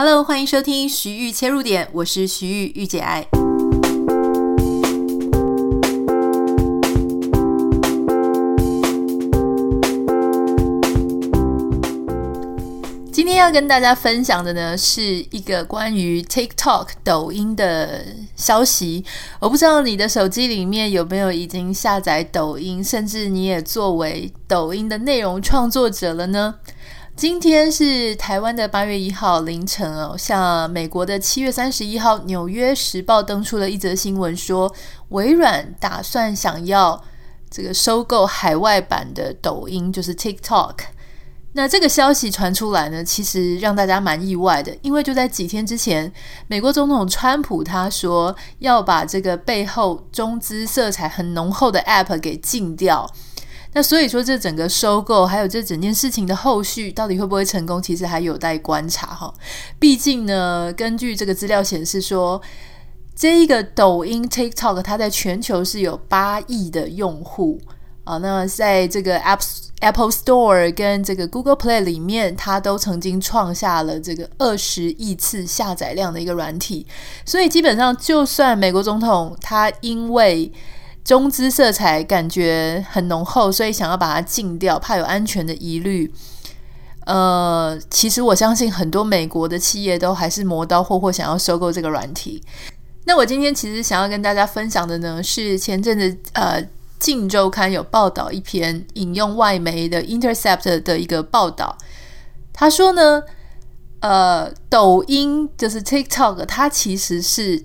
Hello，欢迎收听徐玉切入点，我是徐玉玉姐爱。今天要跟大家分享的呢，是一个关于 TikTok 抖音的消息。我不知道你的手机里面有没有已经下载抖音，甚至你也作为抖音的内容创作者了呢？今天是台湾的八月一号凌晨哦，像美国的七月三十一号，《纽约时报》登出了一则新闻，说微软打算想要这个收购海外版的抖音，就是 TikTok。那这个消息传出来呢，其实让大家蛮意外的，因为就在几天之前，美国总统川普他说要把这个背后中资色彩很浓厚的 App 给禁掉。那所以说，这整个收购还有这整件事情的后续到底会不会成功，其实还有待观察哈。毕竟呢，根据这个资料显示说，这一个抖音 TikTok 它在全球是有八亿的用户啊。那在这个 App Apple Store 跟这个 Google Play 里面，它都曾经创下了这个二十亿次下载量的一个软体。所以基本上，就算美国总统他因为中资色彩感觉很浓厚，所以想要把它禁掉，怕有安全的疑虑。呃，其实我相信很多美国的企业都还是磨刀霍霍想要收购这个软体。那我今天其实想要跟大家分享的呢，是前阵子呃，《镜周刊》有报道一篇引用外媒的 Intercept 的一个报道，他说呢，呃，抖音就是 TikTok，它其实是。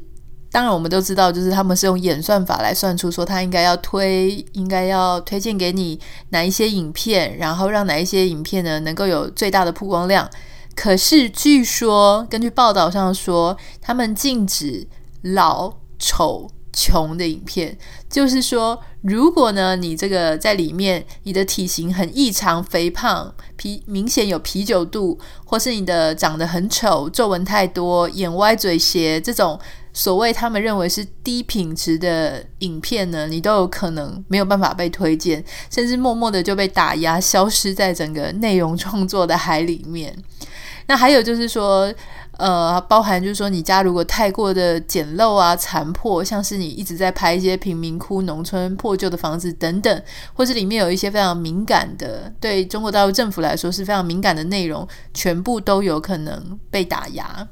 当然，我们都知道，就是他们是用演算法来算出说他应该要推，应该要推荐给你哪一些影片，然后让哪一些影片呢能够有最大的曝光量。可是据说，根据报道上说，他们禁止老丑穷的影片，就是说，如果呢你这个在里面，你的体型很异常肥胖，啤明显有啤酒肚，或是你的长得很丑，皱纹太多，眼歪嘴斜这种。所谓他们认为是低品质的影片呢，你都有可能没有办法被推荐，甚至默默的就被打压，消失在整个内容创作的海里面。那还有就是说，呃，包含就是说，你家如果太过的简陋啊、残破，像是你一直在拍一些贫民窟、农村破旧的房子等等，或是里面有一些非常敏感的，对中国大陆政府来说是非常敏感的内容，全部都有可能被打压。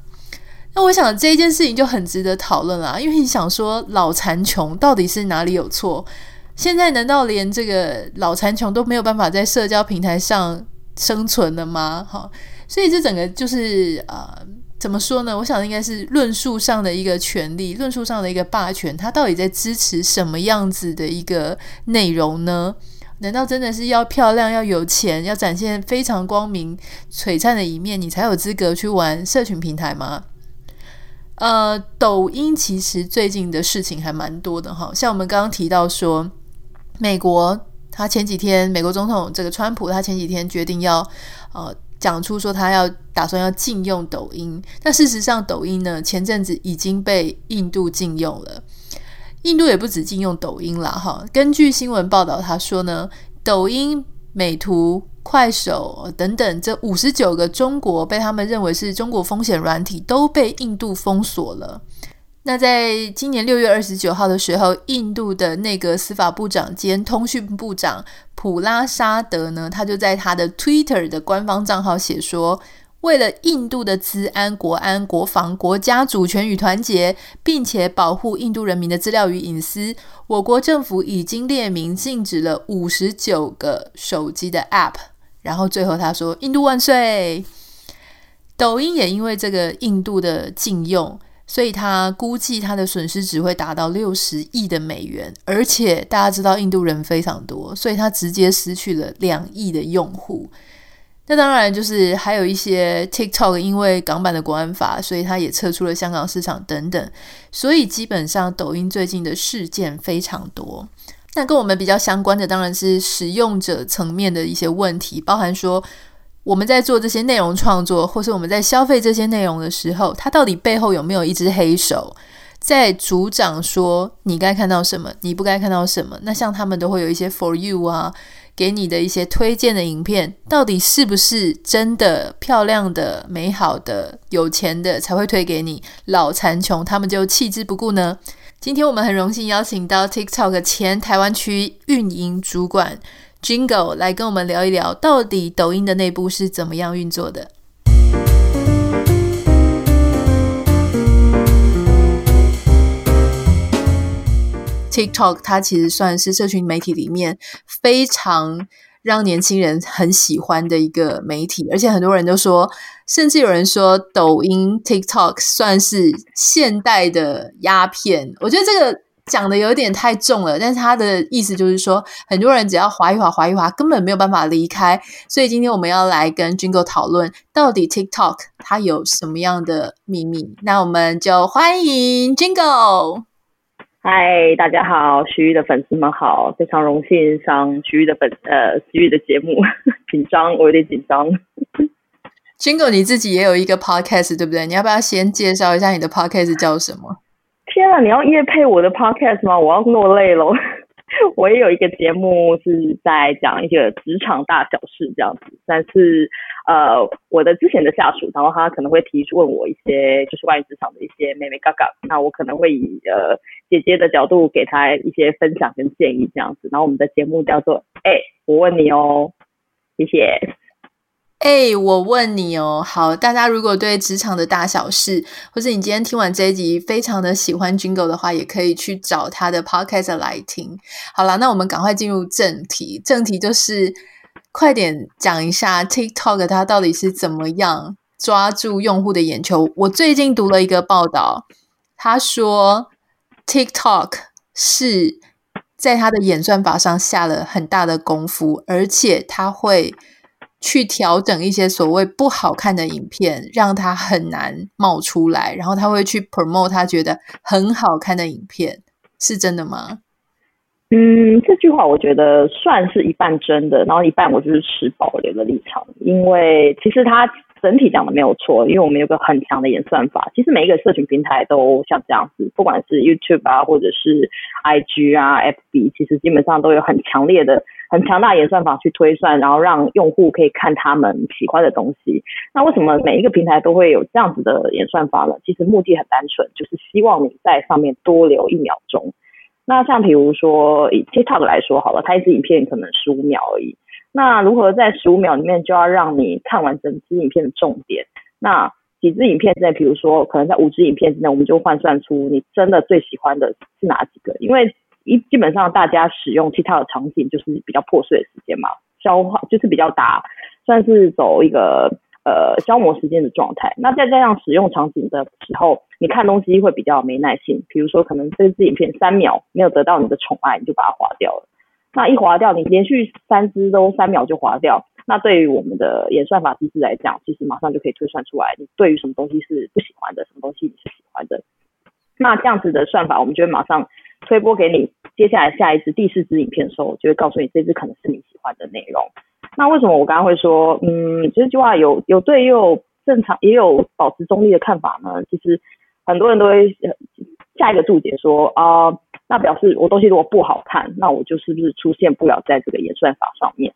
那我想这一件事情就很值得讨论啦，因为你想说老残穷到底是哪里有错？现在难道连这个老残穷都没有办法在社交平台上生存了吗？哈，所以这整个就是呃，怎么说呢？我想应该是论述上的一个权利，论述上的一个霸权，它到底在支持什么样子的一个内容呢？难道真的是要漂亮、要有钱、要展现非常光明璀璨的一面，你才有资格去玩社群平台吗？呃，抖音其实最近的事情还蛮多的哈，像我们刚刚提到说，美国他前几天，美国总统这个川普他前几天决定要呃讲出说他要打算要禁用抖音，但事实上抖音呢前阵子已经被印度禁用了，印度也不止禁用抖音啦哈，根据新闻报道他说呢，抖音、美图。快手等等，这五十九个中国被他们认为是中国风险软体都被印度封锁了。那在今年六月二十九号的时候，印度的内阁司法部长兼通讯部长普拉沙德呢，他就在他的 Twitter 的官方账号写说。为了印度的治安、国安、国防、国家主权与团结，并且保护印度人民的资料与隐私，我国政府已经列明禁止了五十九个手机的 App。然后最后他说：“印度万岁！”抖音也因为这个印度的禁用，所以他估计他的损失只会达到六十亿的美元。而且大家知道印度人非常多，所以他直接失去了两亿的用户。那当然，就是还有一些 TikTok，因为港版的国安法，所以它也撤出了香港市场等等。所以基本上，抖音最近的事件非常多。那跟我们比较相关的，当然是使用者层面的一些问题，包含说我们在做这些内容创作，或是我们在消费这些内容的时候，它到底背后有没有一只黑手在组长说你该看到什么，你不该看到什么？那像他们都会有一些 For You 啊。给你的一些推荐的影片，到底是不是真的漂亮的、美好的、有钱的才会推给你？老残穷他们就弃之不顾呢？今天我们很荣幸邀请到 TikTok 前台湾区运营主管 Jingle 来跟我们聊一聊，到底抖音的内部是怎么样运作的。TikTok 它其实算是社群媒体里面非常让年轻人很喜欢的一个媒体，而且很多人都说，甚至有人说抖音 TikTok 算是现代的鸦片。我觉得这个讲的有点太重了，但是他的意思就是说，很多人只要滑一滑、滑一滑，根本没有办法离开。所以今天我们要来跟 Jingle 讨论，到底 TikTok 它有什么样的秘密？那我们就欢迎 Jingle。嗨，大家好，徐玉的粉丝们好，非常荣幸上徐玉的粉呃徐玉的节目，紧张，我有点紧张。Jingle，你自己也有一个 podcast 对不对？你要不要先介绍一下你的 podcast 叫什么？天啊，你要夜配我的 podcast 吗？我要落泪了。我也有一个节目是在讲一个职场大小事这样子，但是呃，我的之前的下属，然后他可能会提出问我一些就是关于职场的一些妹妹嘎嘎，那我可能会以呃姐姐的角度给他一些分享跟建议这样子，然后我们的节目叫做哎，我问你哦，谢谢。哎、我问你哦，好，大家如果对职场的大小事，或是你今天听完这一集非常的喜欢 Jingle 的话，也可以去找他的 Podcast 来听。好了，那我们赶快进入正题，正题就是快点讲一下 TikTok 它到底是怎么样抓住用户的眼球。我最近读了一个报道，他说 TikTok 是在他的演算法上下了很大的功夫，而且他会。去调整一些所谓不好看的影片，让它很难冒出来，然后他会去 promote 他觉得很好看的影片，是真的吗？嗯，这句话我觉得算是一半真的，然后一半我就是持保留的立场，因为其实他。整体讲的没有错，因为我们有个很强的演算法。其实每一个社群平台都像这样子，不管是 YouTube 啊，或者是 IG 啊、FB，其实基本上都有很强烈的、很强大演算法去推算，然后让用户可以看他们喜欢的东西。那为什么每一个平台都会有这样子的演算法呢？其实目的很单纯，就是希望你在上面多留一秒钟。那像比如说以 TikTok 来说好了，它一支影片可能十五秒而已。那如何在十五秒里面就要让你看完整支影片的重点？那几支影片之内，比如说可能在五支影片之内，我们就换算出你真的最喜欢的是哪几个？因为一基本上大家使用 TikTok 的场景就是比较破碎的时间嘛，消化就是比较大，算是走一个呃消磨时间的状态。那再加上使用场景的时候，你看东西会比较没耐性。比如说可能这支影片三秒没有得到你的宠爱，你就把它划掉了。那一滑掉，你连续三支都三秒就滑掉，那对于我们的演算法机制来讲，其实马上就可以推算出来，你对于什么东西是不喜欢的，什么东西你是喜欢的。那这样子的算法，我们就会马上推播给你，接下来下一支第四支影片的时候，就会告诉你这支可能是你喜欢的内容。那为什么我刚刚会说，嗯，这句话有有对，也有正常，也有保持中立的看法呢？其实很多人都会下一个注解说啊。那表示我东西如果不好看，那我就是不是出现不了在这个演算法上面？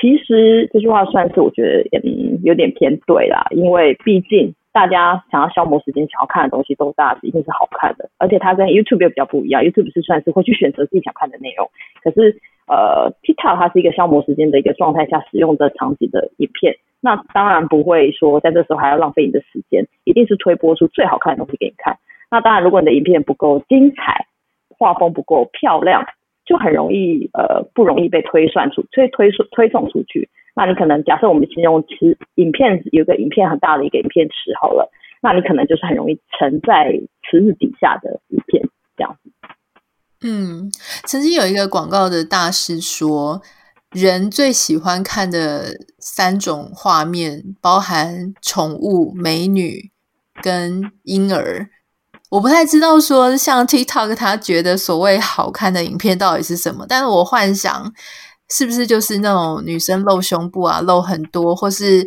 其实这句话算是我觉得嗯有点偏对啦，因为毕竟大家想要消磨时间、想要看的东西都大致一定是好看的，而且它跟 YouTube 又比较不一样，YouTube 是算是会去选择自己想看的内容，可是呃 TikTok 它是一个消磨时间的一个状态下使用的场景的影片，那当然不会说在这时候还要浪费你的时间，一定是推播出最好看的东西给你看。那当然，如果你的影片不够精彩，画风不够漂亮，就很容易呃不容易被推算出，推推推送出去。那你可能假设我们形容池影片有个影片很大的一个影片池好了，那你可能就是很容易沉在池子底下的影片这样子。嗯，曾经有一个广告的大师说，人最喜欢看的三种画面包含宠物、美女跟婴儿。我不太知道说像 TikTok 他觉得所谓好看的影片到底是什么，但是我幻想是不是就是那种女生露胸部啊，露很多，或是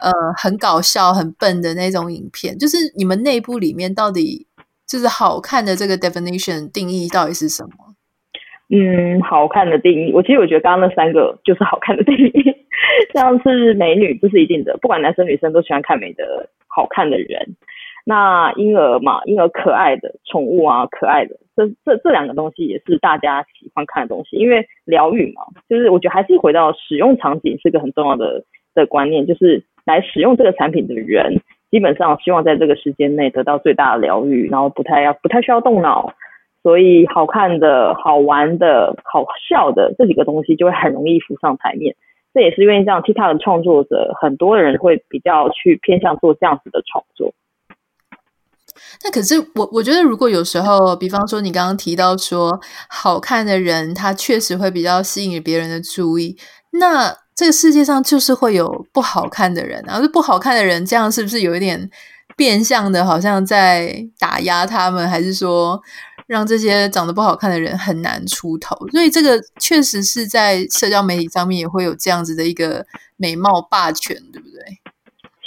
呃很搞笑、很笨的那种影片，就是你们内部里面到底就是好看的这个 definition 定义到底是什么？嗯，好看的定义，我其实我觉得刚刚那三个就是好看的定义，像是美女，这是一定的，不管男生女生都喜欢看美的好看的人。那婴儿嘛，婴儿可爱的宠物啊，可爱的，这这这两个东西也是大家喜欢看的东西，因为疗愈嘛，就是我觉得还是回到使用场景是个很重要的的观念，就是来使用这个产品的人，基本上希望在这个时间内得到最大的疗愈，然后不太要不太需要动脑。所以好看的、好玩的、好笑的这几个东西就会很容易浮上台面。这也是因为这样，TikTok 的创作者很多人会比较去偏向做这样子的创作。那可是我我觉得，如果有时候，比方说你刚刚提到说，好看的人他确实会比较吸引别人的注意。那这个世界上就是会有不好看的人，然后不好看的人，这样是不是有一点变相的，好像在打压他们，还是说？让这些长得不好看的人很难出头，所以这个确实是在社交媒体上面也会有这样子的一个美貌霸权，对不对？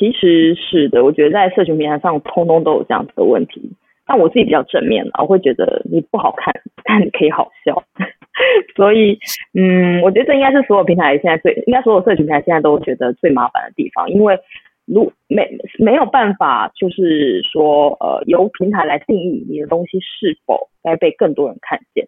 其实是的，我觉得在社群平台上通通都有这样子的问题。但我自己比较正面，我会觉得你不好看，但你可以好笑。所以，嗯，我觉得这应该是所有平台现在最，应该所有社群平台现在都觉得最麻烦的地方，因为。如没没有办法，就是说，呃，由平台来定义你的东西是否该被更多人看见。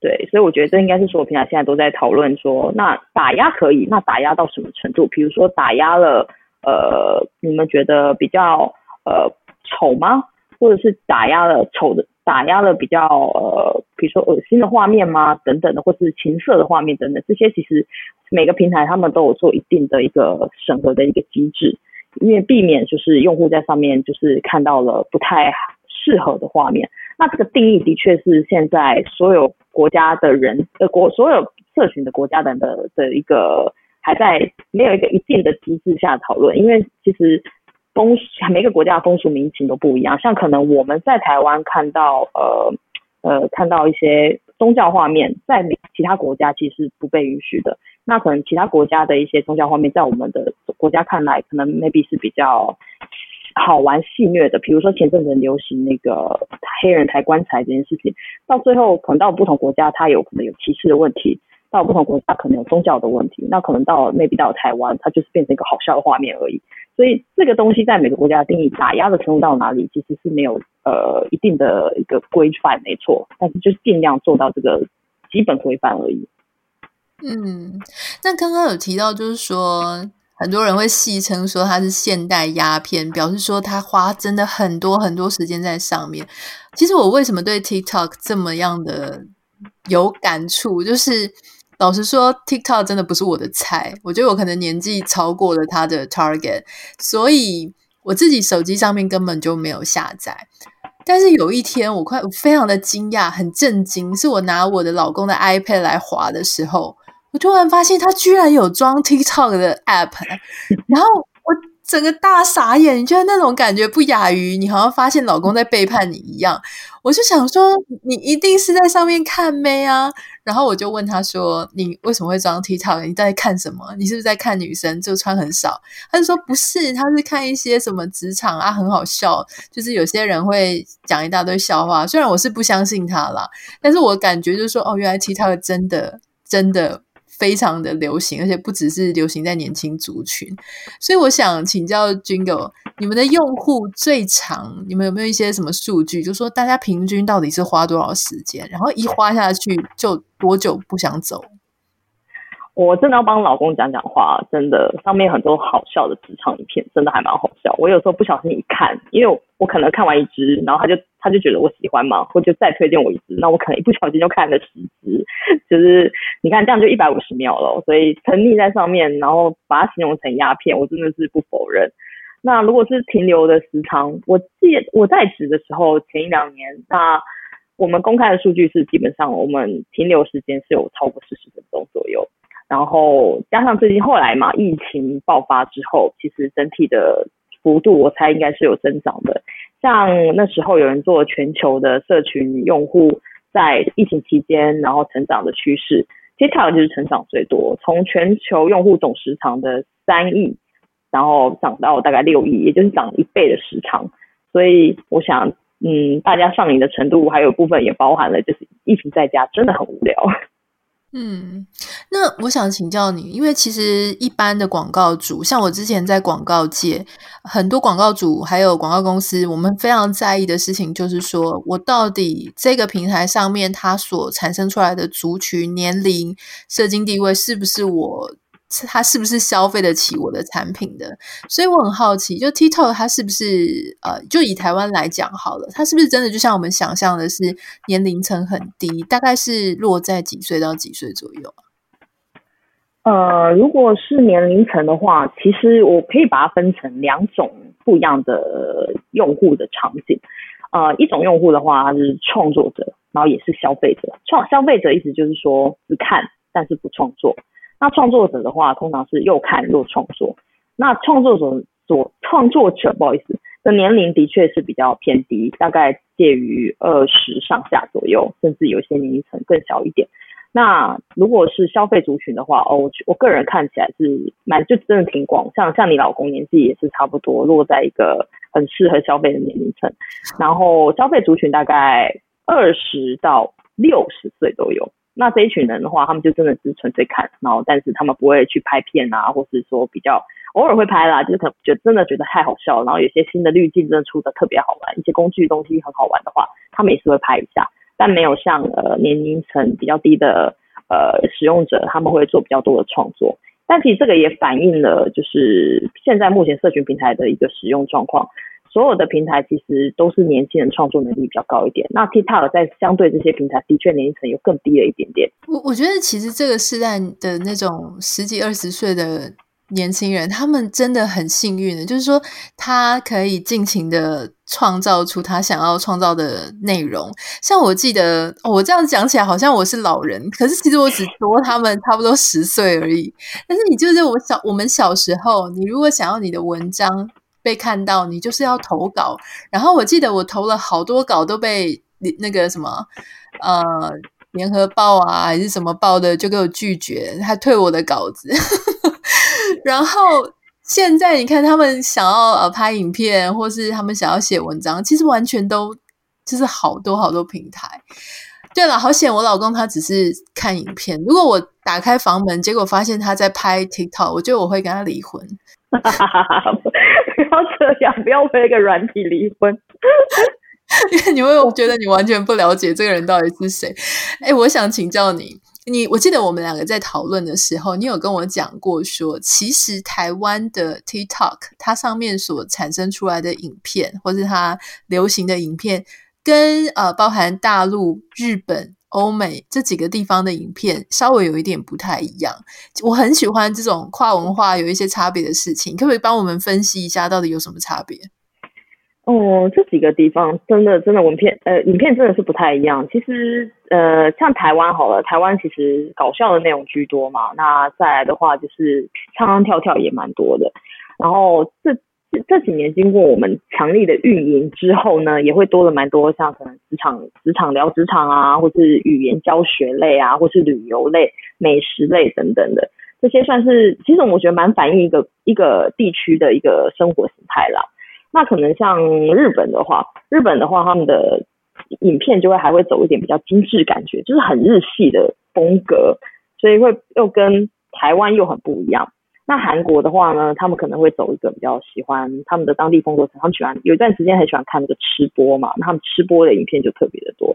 对，所以我觉得这应该是所有平台现在都在讨论说，那打压可以，那打压到什么程度？比如说打压了，呃，你们觉得比较呃丑吗？或者是打压了丑的，打压了比较呃，比如说恶心的画面吗？等等的，或是情色的画面等等，这些其实。每个平台他们都有做一定的一个审核的一个机制，因为避免就是用户在上面就是看到了不太适合的画面。那这个定义的确是现在所有国家的人呃国所有社群的国家的人的的一个还在没有一个一定的机制下讨论，因为其实风每个国家的风俗民情都不一样，像可能我们在台湾看到呃呃看到一些宗教画面，在其他国家其实不被允许的。那可能其他国家的一些宗教画面，在我们的国家看来，可能 maybe 是比较好玩戏谑的。比如说前阵子流行那个黑人抬棺材这件事情，到最后可能到不同国家，它有可能有歧视的问题；到不同国家可能有宗教的问题。那可能到 maybe 到台湾，它就是变成一个好笑的画面而已。所以这个东西在每个国家的定义打压的程度到哪里，其实是没有呃一定的一个规范，没错。但是就是尽量做到这个基本规范而已。嗯，那刚刚有提到，就是说很多人会戏称说它是现代鸦片，表示说他花真的很多很多时间在上面。其实我为什么对 TikTok 这么样的有感触，就是老实说，TikTok 真的不是我的菜。我觉得我可能年纪超过了他的 target，所以我自己手机上面根本就没有下载。但是有一天，我快我非常的惊讶，很震惊，是我拿我的老公的 iPad 来滑的时候。我突然发现他居然有装 TikTok 的 App，然后我整个大傻眼，你觉得那种感觉不亚于你好像发现老公在背叛你一样。我就想说，你一定是在上面看妹啊。然后我就问他说：“你为什么会装 TikTok？你在看什么？你是不是在看女生就穿很少？”他就说：“不是，他是看一些什么职场啊，很好笑，就是有些人会讲一大堆笑话。虽然我是不相信他啦，但是我感觉就是说，哦，原来 TikTok 真的真的。”非常的流行，而且不只是流行在年轻族群，所以我想请教 Jingle，你们的用户最长，你们有没有一些什么数据？就说大家平均到底是花多少时间，然后一花下去就多久不想走？我真的要帮老公讲讲话，真的上面很多好笑的职场影片，真的还蛮好笑。我有时候不小心一看，因为我可能看完一支，然后他就他就觉得我喜欢嘛，或就再推荐我一支，那我可能一不小心就看了十支，就是你看这样就一百五十秒了。所以沉溺在上面，然后把它形容成鸦片，我真的是不否认。那如果是停留的时长，我记我在职的时候前一两年，那我们公开的数据是基本上我们停留时间是有超过四十分钟左右。然后加上最近后来嘛，疫情爆发之后，其实整体的幅度我猜应该是有增长的。像那时候有人做全球的社群用户在疫情期间，然后成长的趋势，TikTok 就是成长最多，从全球用户总时长的三亿，然后涨到大概六亿，也就是涨一倍的时长。所以我想。嗯，大家上瘾的程度还有部分也包含了，就是疫情在家真的很无聊。嗯，那我想请教你，因为其实一般的广告主，像我之前在广告界，很多广告主还有广告公司，我们非常在意的事情就是说，我到底这个平台上面它所产生出来的族群、年龄、社经地位，是不是我？他是不是消费得起我的产品的？所以我很好奇，就 TikTok 它是不是呃，就以台湾来讲好了，它是不是真的就像我们想象的是年龄层很低，大概是落在几岁到几岁左右？呃，如果是年龄层的话，其实我可以把它分成两种不一样的用户的场景。呃，一种用户的话，他是创作者，然后也是消费者。创消费者意思就是说只看，但是不创作。那创作者的话，通常是又看又创作。那创作者所创作者，不好意思，的年龄的确是比较偏低，大概介于二十上下左右，甚至有些年龄层更小一点。那如果是消费族群的话，哦，我我个人看起来是蛮就真的挺广，像像你老公年纪也是差不多落在一个很适合消费的年龄层。然后消费族群大概二十到六十岁都有。那这一群人的话，他们就真的是纯粹看，然后但是他们不会去拍片啊，或是说比较偶尔会拍啦，就是可能觉得真的觉得太好笑，然后有些新的滤镜真的出的特别好玩，一些工具东西很好玩的话，他们也是会拍一下，但没有像呃年龄层比较低的呃使用者，他们会做比较多的创作。但其实这个也反映了就是现在目前社群平台的一个使用状况。所有的平台其实都是年轻人创作能力比较高一点，那 TikTok 在相对这些平台的确年龄层又更低了一点点。我我觉得其实这个时代的那种十几二十岁的年轻人，他们真的很幸运的，就是说他可以尽情的创造出他想要创造的内容。像我记得，我这样讲起来好像我是老人，可是其实我只多他们差不多十岁而已。但是你就是我小我们小时候，你如果想要你的文章。被看到，你就是要投稿。然后我记得我投了好多稿，都被那个什么呃联合报啊还是什么报的就给我拒绝，还退我的稿子。然后现在你看，他们想要呃拍影片，或是他们想要写文章，其实完全都就是好多好多平台。对了，好险我老公他只是看影片。如果我打开房门，结果发现他在拍 TikTok，我觉得我会跟他离婚。要这样，不要为一个软体离婚，因为你会觉得你完全不了解这个人到底是谁。哎，我想请教你，你我记得我们两个在讨论的时候，你有跟我讲过说，其实台湾的 TikTok 它上面所产生出来的影片，或是它流行的影片，跟呃包含大陆、日本。欧美这几个地方的影片稍微有一点不太一样，我很喜欢这种跨文化有一些差别的事情，可不可以帮我们分析一下到底有什么差别？哦，这几个地方真的真的文片呃影片真的是不太一样。其实呃像台湾好了，台湾其实搞笑的内容居多嘛，那再来的话就是唱唱跳跳也蛮多的，然后这。这几年经过我们强力的运营之后呢，也会多了蛮多像可能职场职场聊职场啊，或是语言教学类啊，或是旅游类、美食类等等的，这些算是其实我觉得蛮反映一个一个地区的一个生活形态啦。那可能像日本的话，日本的话他们的影片就会还会走一点比较精致感觉，就是很日系的风格，所以会又跟台湾又很不一样。那韩国的话呢，他们可能会走一个比较喜欢他们的当地风格，他们喜欢有一段时间很喜欢看那个吃播嘛，他们吃播的影片就特别的多。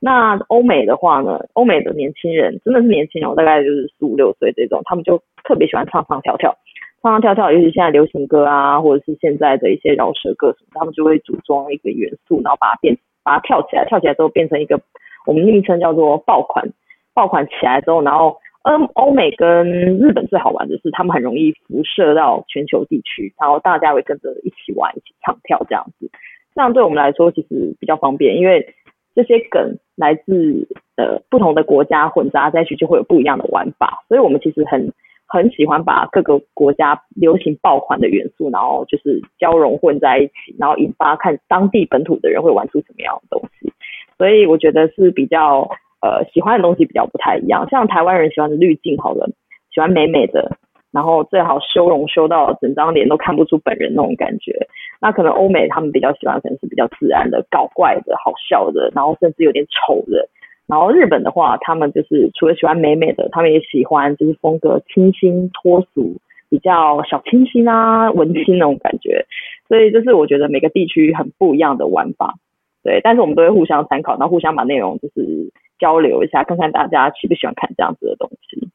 那欧美的话呢，欧美的年轻人真的是年轻人，大概就是四五六岁这种，他们就特别喜欢唱唱跳跳，唱唱跳跳，尤其现在流行歌啊，或者是现在的一些饶舌歌什么，他们就会组装一个元素，然后把它变，把它跳起来，跳起来之后变成一个我们昵称叫做爆款，爆款起来之后，然后。嗯，欧美跟日本最好玩的是，他们很容易辐射到全球地区，然后大家会跟着一起玩、一起唱跳这样子。这样对我们来说其实比较方便，因为这些梗来自呃不同的国家混杂在一起，就会有不一样的玩法。所以我们其实很很喜欢把各个国家流行爆款的元素，然后就是交融混在一起，然后引发看当地本土的人会玩出什么样的东西。所以我觉得是比较。呃，喜欢的东西比较不太一样，像台湾人喜欢的滤镜，好了，喜欢美美的，然后最好修容修到整张脸都看不出本人那种感觉。那可能欧美他们比较喜欢可能是比较自然的、搞怪的、好笑的，然后甚至有点丑的。然后日本的话，他们就是除了喜欢美美的，他们也喜欢就是风格清新脱俗、比较小清新啊、文青那种感觉。所以就是我觉得每个地区很不一样的玩法，对，但是我们都会互相参考，然后互相把内容就是交流一下，看看大家喜不喜欢看这样子的东西。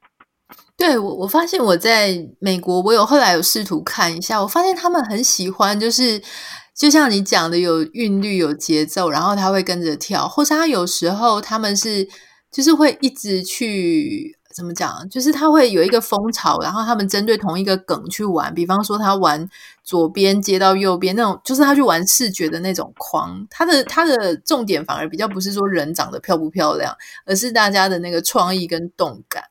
对，我我发现我在美国，我有后来有试图看一下，我发现他们很喜欢，就是就像你讲的，有韵律、有节奏，然后他会跟着跳，或是他有时候他们是就是会一直去怎么讲，就是他会有一个风潮，然后他们针对同一个梗去玩，比方说他玩左边接到右边那种，就是他去玩视觉的那种框，他的他的重点反而比较不是说人长得漂不漂亮，而是大家的那个创意跟动感。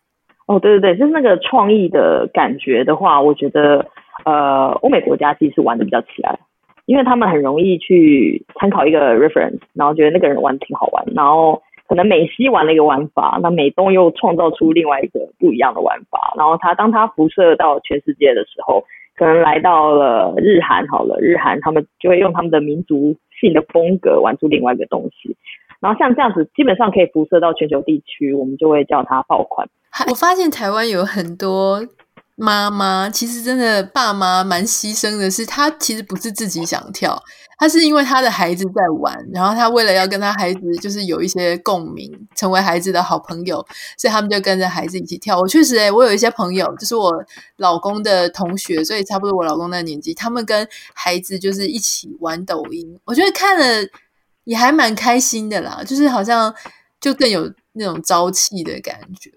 哦，对对对，就是那个创意的感觉的话，我觉得呃，欧美国家其实玩的比较起来，因为他们很容易去参考一个 reference，然后觉得那个人玩的挺好玩，然后可能美西玩了一个玩法，那美东又创造出另外一个不一样的玩法，然后它当它辐射到全世界的时候，可能来到了日韩，好了，日韩他们就会用他们的民族性的风格玩出另外一个东西，然后像这样子，基本上可以辐射到全球地区，我们就会叫它爆款。我发现台湾有很多妈妈，其实真的爸妈蛮牺牲的是，他其实不是自己想跳，他是因为他的孩子在玩，然后他为了要跟他孩子就是有一些共鸣，成为孩子的好朋友，所以他们就跟着孩子一起跳。我确实诶，我有一些朋友，就是我老公的同学，所以差不多我老公那年纪，他们跟孩子就是一起玩抖音，我觉得看了也还蛮开心的啦，就是好像就更有那种朝气的感觉。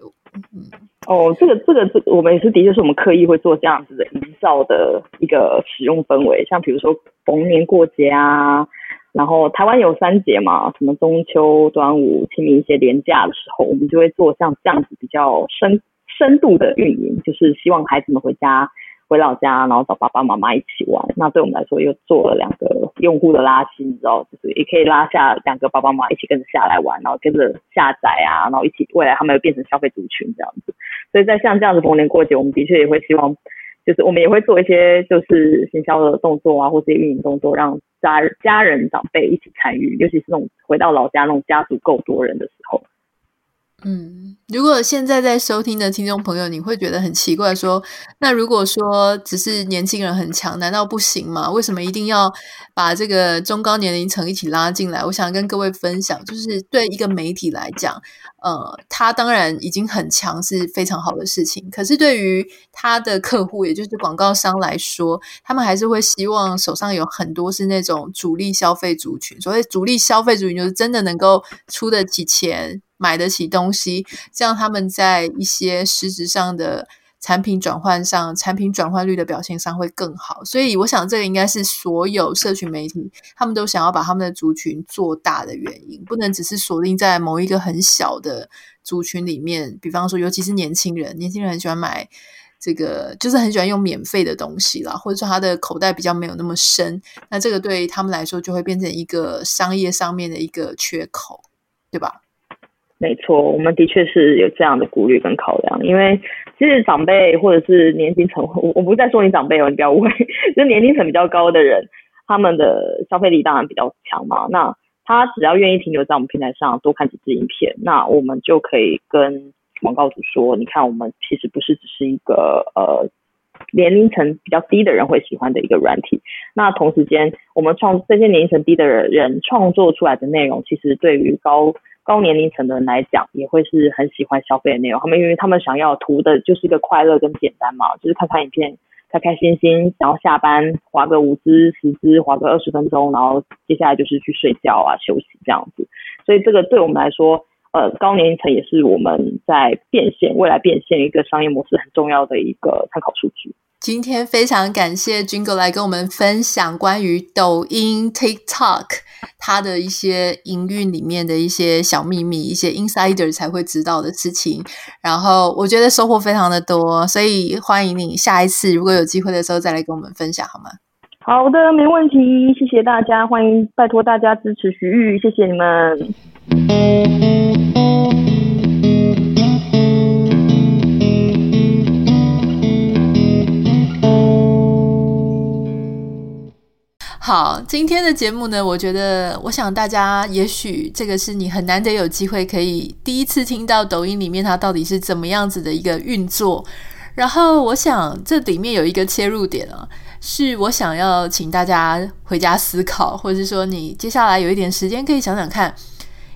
嗯，哦，这个这个这，我们也是的确是我们刻意会做这样子的营造的一个使用氛围，像比如说逢年过节啊，然后台湾有三节嘛，什么中秋、端午、清明一些连假的时候，我们就会做像这样子比较深深度的运营，就是希望孩子们回家。回老家，然后找爸爸妈妈一起玩。那对我们来说，又做了两个用户的拉新，你知道，就是也可以拉下两个爸爸妈妈一起跟着下来玩，然后跟着下载啊，然后一起未来他们又变成消费族群这样子。所以在像这样子逢年过节，我们的确也会希望，就是我们也会做一些就是行销的动作啊，或者运营动作，让家家人长辈一起参与，尤其是那种回到老家那种家族够多人的时候。嗯，如果现在在收听的听众朋友，你会觉得很奇怪，说，那如果说只是年轻人很强，难道不行吗？为什么一定要把这个中高年龄层一起拉进来？我想跟各位分享，就是对一个媒体来讲，呃，他当然已经很强是非常好的事情，可是对于他的客户，也就是广告商来说，他们还是会希望手上有很多是那种主力消费族群。所谓主力消费族群，就是真的能够出得起钱。买得起东西，这样他们在一些实质上的产品转换上，产品转换率的表现上会更好。所以，我想这个应该是所有社群媒体他们都想要把他们的族群做大的原因，不能只是锁定在某一个很小的族群里面。比方说，尤其是年轻人，年轻人很喜欢买这个，就是很喜欢用免费的东西啦，或者说他的口袋比较没有那么深，那这个对他们来说就会变成一个商业上面的一个缺口，对吧？没错，我们的确是有这样的顾虑跟考量，因为 其实长辈或者是年龄层，我我不是在说你长辈哦，你不要误会，就年龄层比较高的人，他们的消费力当然比较强嘛。那他只要愿意停留在我们平台上多看几支影片，那我们就可以跟广告主说，你看我们其实不是只是一个呃年龄层比较低的人会喜欢的一个软体，那同时间我们创这些年龄层低的人创作出来的内容，其实对于高高年龄层的人来讲，也会是很喜欢消费的内容。他们因为他们想要图的就是一个快乐跟简单嘛，就是看看影片，开开心心，然后下班滑个五支十支，滑个二十分钟，然后接下来就是去睡觉啊休息这样子。所以这个对我们来说，呃，高年龄层也是我们在变现未来变现一个商业模式很重要的一个参考数据。今天非常感谢 Jingle 来跟我们分享关于抖音 TikTok 它的一些营运里面的一些小秘密，一些 insider 才会知道的事情。然后我觉得收获非常的多，所以欢迎你下一次如果有机会的时候再来跟我们分享好吗？好的，没问题，谢谢大家，欢迎拜托大家支持徐玉，谢谢你们。好，今天的节目呢，我觉得，我想大家也许这个是你很难得有机会可以第一次听到抖音里面它到底是怎么样子的一个运作。然后，我想这里面有一个切入点啊，是我想要请大家回家思考，或者是说你接下来有一点时间可以想想看。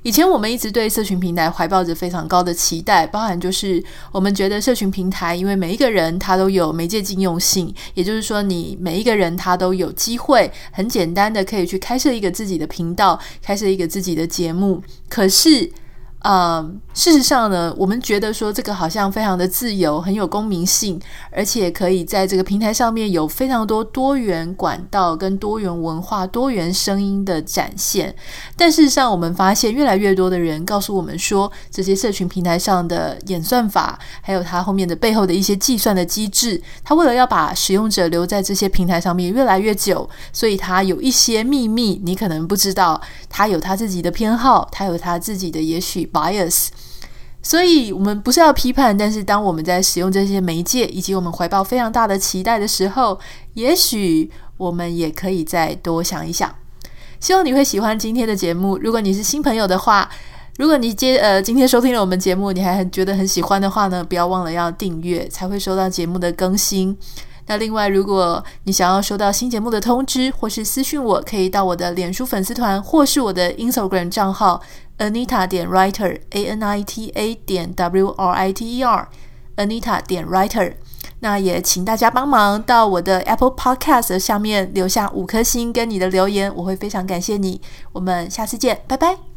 以前我们一直对社群平台怀抱着非常高的期待，包含就是我们觉得社群平台，因为每一个人他都有媒介禁用性，也就是说，你每一个人他都有机会很简单的可以去开设一个自己的频道，开设一个自己的节目，可是。呃，事实上呢，我们觉得说这个好像非常的自由，很有公民性，而且可以在这个平台上面有非常多多元管道跟多元文化、多元声音的展现。但事实上，我们发现越来越多的人告诉我们说，这些社群平台上的演算法，还有它后面的背后的一些计算的机制，它为了要把使用者留在这些平台上面越来越久，所以它有一些秘密你可能不知道，它有它自己的偏好，它有它自己的也许。bias，所以我们不是要批判，但是当我们在使用这些媒介，以及我们怀抱非常大的期待的时候，也许我们也可以再多想一想。希望你会喜欢今天的节目。如果你是新朋友的话，如果你接呃今天收听了我们节目，你还很觉得很喜欢的话呢，不要忘了要订阅，才会收到节目的更新。那另外，如果你想要收到新节目的通知，或是私讯我，可以到我的脸书粉丝团，或是我的 Instagram 账号。Anita 点 writer，A N I T A 点 W R I T E R，Anita 点 writer。那也请大家帮忙到我的 Apple Podcast 下面留下五颗星跟你的留言，我会非常感谢你。我们下次见，拜拜。